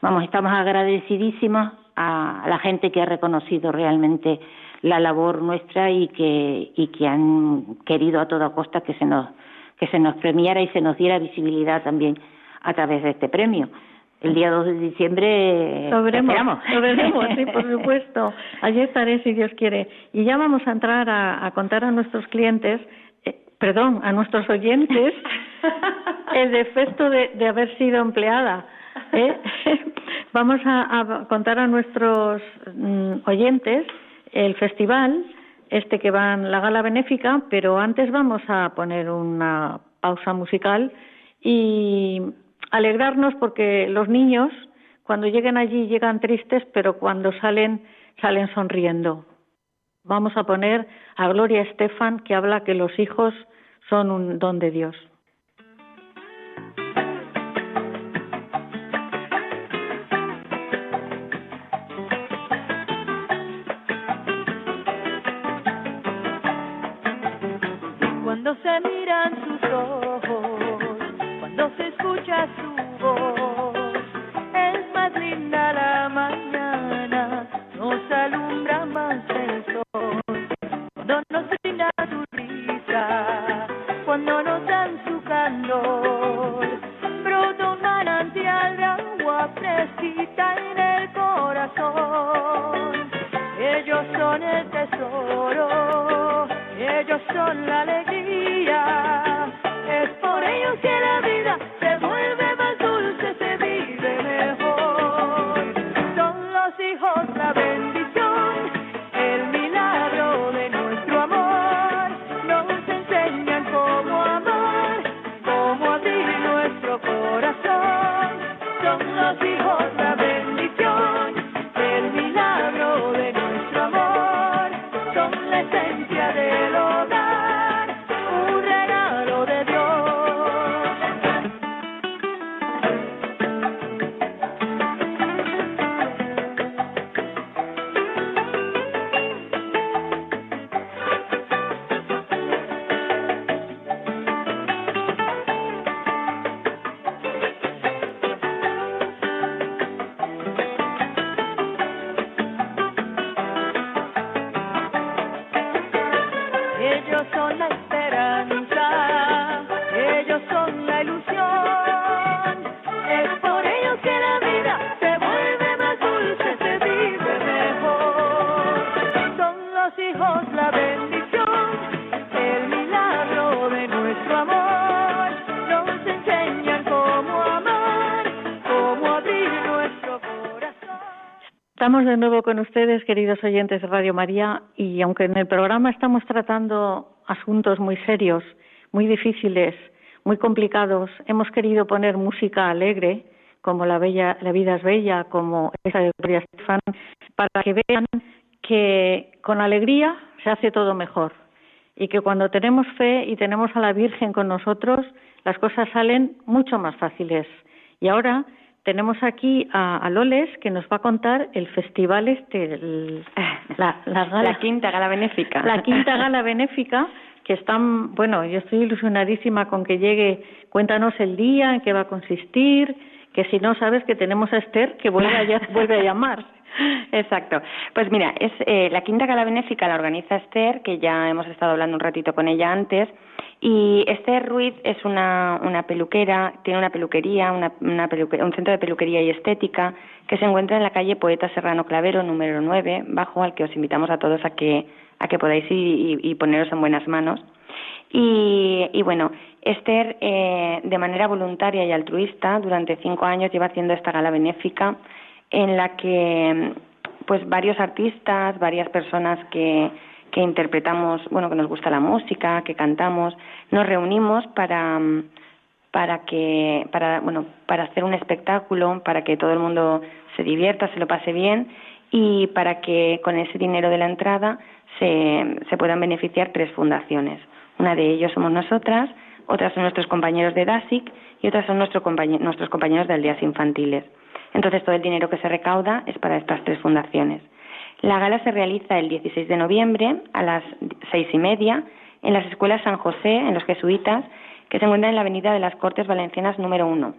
vamos, estamos agradecidísimos a la gente que ha reconocido realmente la labor nuestra y que, y que han querido a toda costa que se nos que se nos premiara y se nos diera visibilidad también a través de este premio. El día 2 de diciembre lo veremos, lo veremos, sí, por supuesto. Allí estaré si Dios quiere. Y ya vamos a entrar a, contar a nuestros clientes, eh, perdón, a nuestros oyentes, el defecto de, de haber sido empleada. ¿eh? vamos a, contar a nuestros mm, oyentes el festival este que va en la gala benéfica, pero antes vamos a poner una pausa musical y alegrarnos porque los niños cuando llegan allí llegan tristes, pero cuando salen salen sonriendo. Vamos a poner a Gloria Estefan que habla que los hijos son un don de Dios. Estamos de nuevo con ustedes, queridos oyentes de Radio María, y aunque en el programa estamos tratando asuntos muy serios, muy difíciles, muy complicados, hemos querido poner música alegre, como La, bella, la vida es bella, como esa de Gloria Estefan, para que vean que con alegría se hace todo mejor y que cuando tenemos fe y tenemos a la Virgen con nosotros, las cosas salen mucho más fáciles. Y ahora tenemos aquí a, Loles que nos va a contar el festival este, la, quinta gala benéfica. La quinta gala benéfica que están, bueno, yo estoy ilusionadísima con que llegue. Cuéntanos el día, en qué va a consistir, que si no sabes que tenemos a Esther que vuelve a, vuelve a llamar. Exacto. Pues mira, es eh, la quinta gala benéfica la organiza Esther, que ya hemos estado hablando un ratito con ella antes, y Esther Ruiz es una, una peluquera, tiene una peluquería, una, una un centro de peluquería y estética que se encuentra en la calle Poeta Serrano Clavero, número 9, bajo, al que os invitamos a todos a que, a que podáis ir y, poneros en buenas manos. Y, y bueno, Esther, eh, de manera voluntaria y altruista, durante cinco años lleva haciendo esta gala benéfica en la que pues varios artistas, varias personas que que interpretamos, bueno, que nos gusta la música, que cantamos, nos reunimos para para que para bueno, para hacer un espectáculo, para que todo el mundo se divierta, se lo pase bien y para que con ese dinero de la entrada se, se puedan beneficiar tres fundaciones. Una de ellas somos nosotras, otras son nuestros compañeros de DASIC y otras son nuestros compañeros de aldeas infantiles. Entonces todo el dinero que se recauda es para estas tres fundaciones. La gala se realiza el 16 de noviembre a las seis y media en las escuelas San José, en los jesuitas, que se encuentran en la Avenida de las Cortes Valencianas número uno.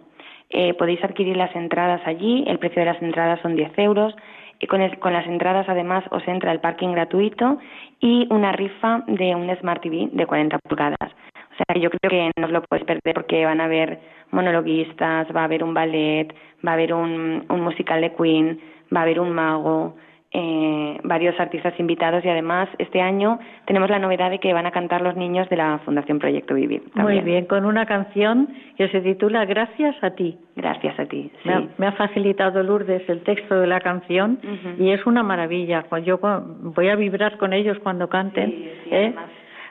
Eh, podéis adquirir las entradas allí, el precio de las entradas son 10 euros. Y con, con, las entradas además os entra el parking gratuito y una rifa de un Smart TV de 40 pulgadas. O sea, yo creo que no os lo podéis perder porque van a haber monologuistas, va a haber un ballet, va a haber un musical de Queen, va a haber un mago, eh, varios artistas invitados y además este año tenemos la novedad de que van a cantar los niños de la Fundación Proyecto Vivir. Muy bien, con una canción que se titula Gracias a ti. Gracias a ti. Me, ha, facilitado Lourdes el texto de la canción y es una maravilla. Yo voy a vibrar con ellos cuando canten. ¿eh?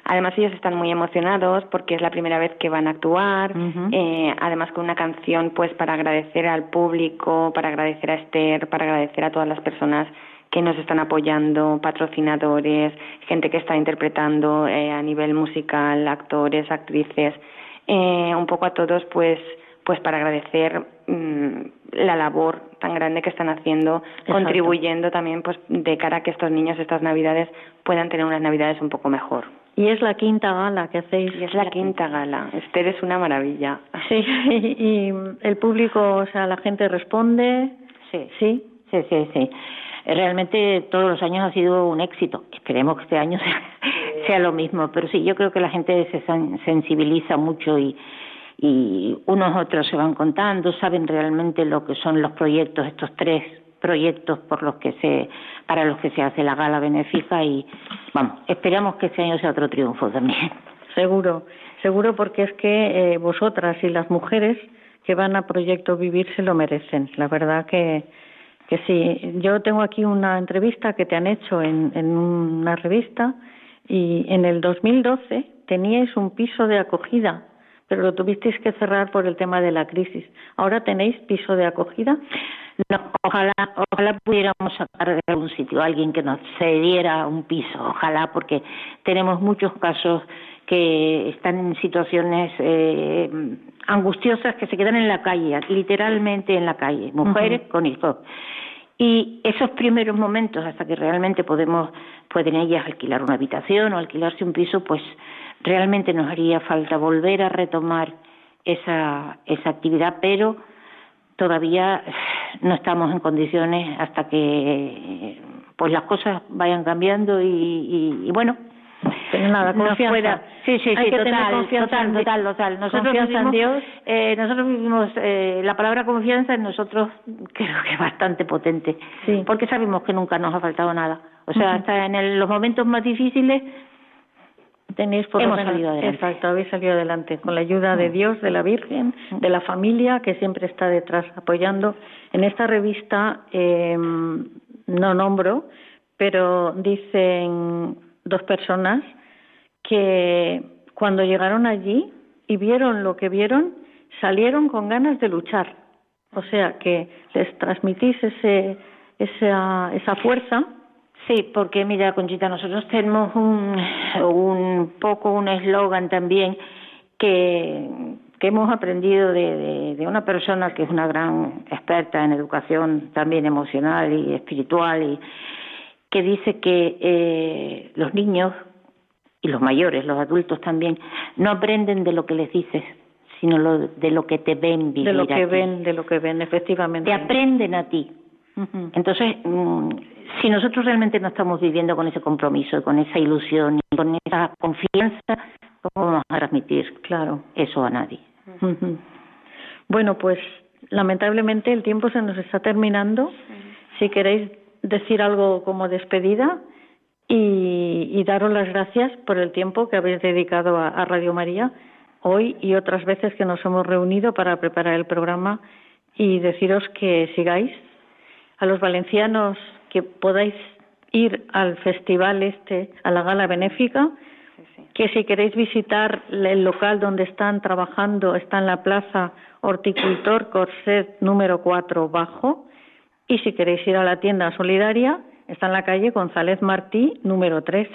Además ellos están muy emocionados porque es la primera vez que van a actuar, eh, además con una canción pues para agradecer al público, para agradecer a Esther, para agradecer a todas las personas que nos están apoyando, patrocinadores, gente que está interpretando eh, a nivel musical, actores, actrices, eh, un poco a todos, pues, pues para agradecer mm, la labor tan grande que están haciendo, contribuyendo también, pues, de cara a que estos niños estas Navidades puedan tener unas Navidades un poco mejor. Y es la quinta gala que hacéis. Y es la quinta gala. Esther es una maravilla. Sí, y el público, o sea, la gente responde. Sí, sí, sí, sí. sí. Eh, realmente todos los años ha sido un éxito. Esperemos que este año sea, lo mismo, pero sí, yo creo que la gente se sensibiliza mucho y, y unos otros se van contando, saben realmente lo que son los proyectos, estos tres proyectos por los que se para los que se hace la gala benéfica y vamos, esperamos que este año sea otro triunfo también. Seguro, seguro porque es que eh, vosotras y las mujeres que van a Proyecto Vivir se lo merecen. La verdad que que sí, yo tengo aquí una entrevista que te han hecho en, en una revista y en el 2012 teníais un piso de acogida, pero lo tuvisteis que cerrar por el tema de la crisis. ¿Ahora tenéis piso de acogida? No, ojalá, ojalá pudiéramos sacar de algún sitio alguien que nos cediera un piso, ojalá, porque tenemos muchos casos que están en situaciones eh, angustiosas que se quedan en la calle, literalmente en la calle, mujeres con hijos. Y esos primeros momentos, hasta que realmente podemos, pueden ellas alquilar una habitación o alquilarse un piso, pues realmente nos haría falta volver a retomar esa, esa actividad, pero todavía no estamos en condiciones hasta que pues las cosas vayan cambiando y, y bueno, pero nada, confianza. Sí, sí, sí, total, total, total, total. Nosotros vivimos, en Dios. Eh, nosotros vivimos eh, la palabra confianza en nosotros creo que es bastante potente, sí. porque sabemos que nunca nos ha faltado nada. O sea, hasta en los momentos más difíciles tenéis por hemos salido adelante. Exacto, habéis salido adelante con la ayuda de Dios, de la Virgen, de la familia que siempre está detrás apoyando. En esta revista eh, no nombro, pero dicen dos personas que cuando llegaron allí y vieron lo que vieron, salieron con ganas de luchar. O sea, que les transmitís ese, esa, esa fuerza. Sí, porque mira, Conchita, nosotros tenemos un, un poco un eslogan también que, que hemos aprendido de, de, una persona que es una gran experta en educación también emocional y espiritual y que dice que eh, los niños y los mayores, los adultos también, no aprenden de lo que les dices, sino de lo que te ven vivir. De lo que ven, de lo que ven, efectivamente. Te aprenden a ti. Entonces, mm, si nosotros realmente no estamos viviendo con ese compromiso, con esa ilusión y con esa confianza, ¿cómo vamos a transmitir claro. eso a nadie? Bueno, pues lamentablemente el tiempo se nos está terminando. Si queréis decir algo como despedida y, y, daros las gracias por el tiempo que habéis dedicado a Radio María hoy y otras veces que nos hemos reunido para preparar el programa y deciros que sigáis. A los valencianos que podáis ir al festival este, a la gala benéfica, que si queréis visitar el local donde están trabajando, está en la plaza Horticultor Corset número 4 bajo, y si queréis ir a la tienda solidaria, está en la calle González Martí número 3.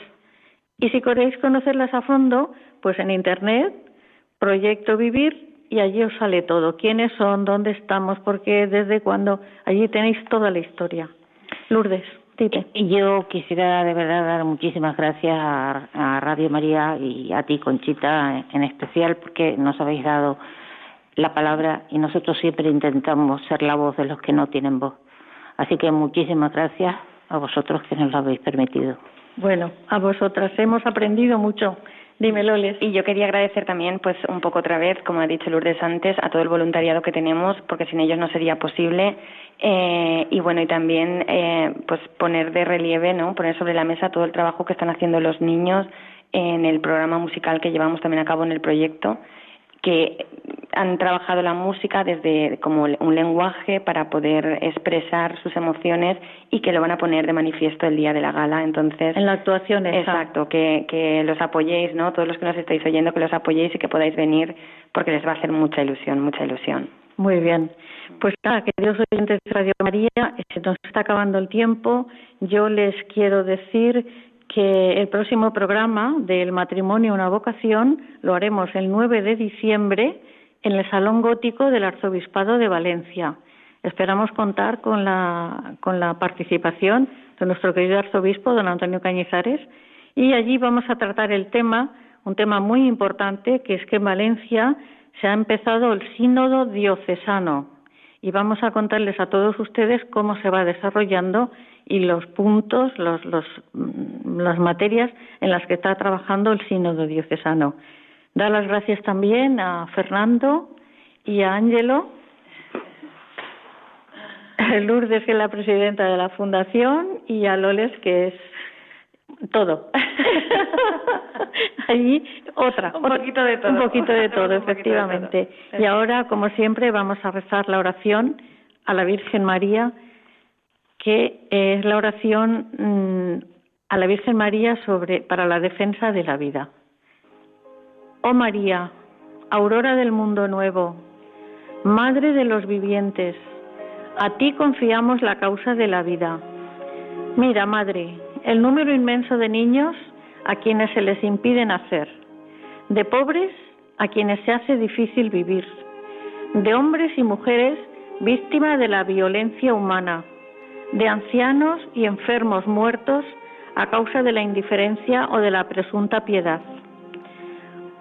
Y si queréis conocerlas a fondo, pues en internet Proyecto Vivir y allí os sale todo. ¿Quiénes son? ¿Dónde estamos? ¿Por qué? ¿Desde cuándo? Allí tenéis toda la historia. Lourdes, dite. Yo quisiera de verdad dar muchísimas gracias a, Radio María y a ti, Conchita, en especial, porque nos habéis dado la palabra y nosotros siempre intentamos ser la voz de los que no tienen voz. Así que muchísimas gracias a vosotros que nos lo habéis permitido. Bueno, a vosotras hemos aprendido mucho Dime, Loles. Y yo quería agradecer también, pues un poco otra vez, como ha dicho Lourdes antes, a todo el voluntariado que tenemos, porque sin ellos no sería posible. Eh, y bueno, y también eh, pues poner de relieve, ¿no? Poner sobre la mesa todo el trabajo que están haciendo los niños en el programa musical que llevamos también a cabo en el proyecto que han trabajado la música desde como un lenguaje para poder expresar sus emociones y que lo van a poner de manifiesto el día de la gala. Entonces, en la actuación, exacto, que, que los apoyéis, ¿no? Todos los que nos estáis oyendo, que los apoyéis y que podáis venir porque les va a hacer mucha ilusión, mucha ilusión. Muy bien. Pues nada, queridos oyentes de Radio María, se nos está acabando el tiempo. Yo les quiero decir que el próximo programa del matrimonio una vocación lo haremos el 9 de diciembre en el Salón Gótico del Arzobispado de Valencia. Esperamos contar con la, con la participación de nuestro querido arzobispo, don Antonio Cañizares, y allí vamos a tratar el tema, un tema muy importante, que es que en Valencia se ha empezado el sínodo diocesano y vamos a contarles a todos ustedes cómo se va desarrollando y los puntos, mm, las materias en las que está trabajando el sínodo diocesano. Da las gracias también a Fernando y a Ángelo, Lourdes, que es la presidenta de la fundación, y a Loles, que es todo. Allí otra. Un poquito de todo. Un poquito de todo, efectivamente. Y ahora, como siempre, vamos a rezar la oración a la Virgen María que es la oración mm, a la Virgen María sobre para la defensa de la vida. Oh María, aurora del mundo nuevo, madre de los vivientes, a ti confiamos la causa de la vida. Mira, madre, el número inmenso de niños a quienes se les impide nacer, de pobres a quienes se hace difícil vivir, de hombres y mujeres víctimas de la violencia humana de ancianos y enfermos muertos a causa de la indiferencia o de la presunta piedad.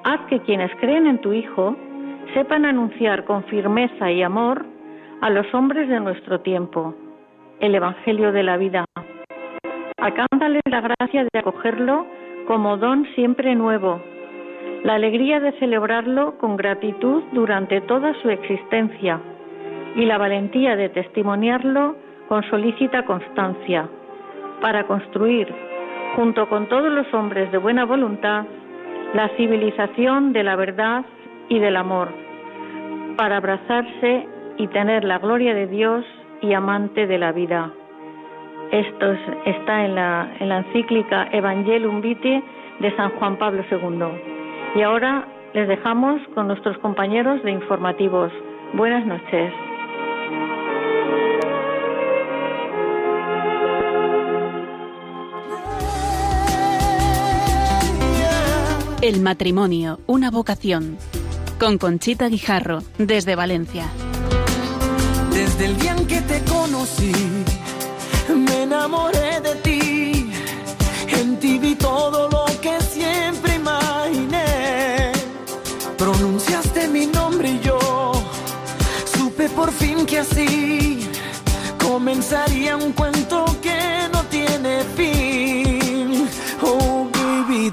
Haz que quienes creen en tu Hijo sepan anunciar con firmeza y amor a los hombres de nuestro tiempo el Evangelio de la vida. Alcánzales la gracia de acogerlo como don siempre nuevo, la alegría de celebrarlo con gratitud durante toda su existencia. Y la valentía de testimoniarlo con solícita constancia, para construir, junto con todos los hombres de buena voluntad, la civilización de la verdad y del amor, para abrazarse y tener la gloria de Dios y amante de la vida. Esto está en la, en la encíclica Evangelium Vitae de San Juan Pablo II. Y ahora les dejamos con nuestros compañeros de informativos. Buenas noches. El matrimonio, una vocación. Con Conchita Guijarro, desde Valencia. Desde el día en que te conocí, me enamoré de ti. En ti vi todo lo que siempre imaginé. Pronunciaste mi nombre y yo supe por fin que así comenzaría un cuento que no tiene fin. Oh, baby,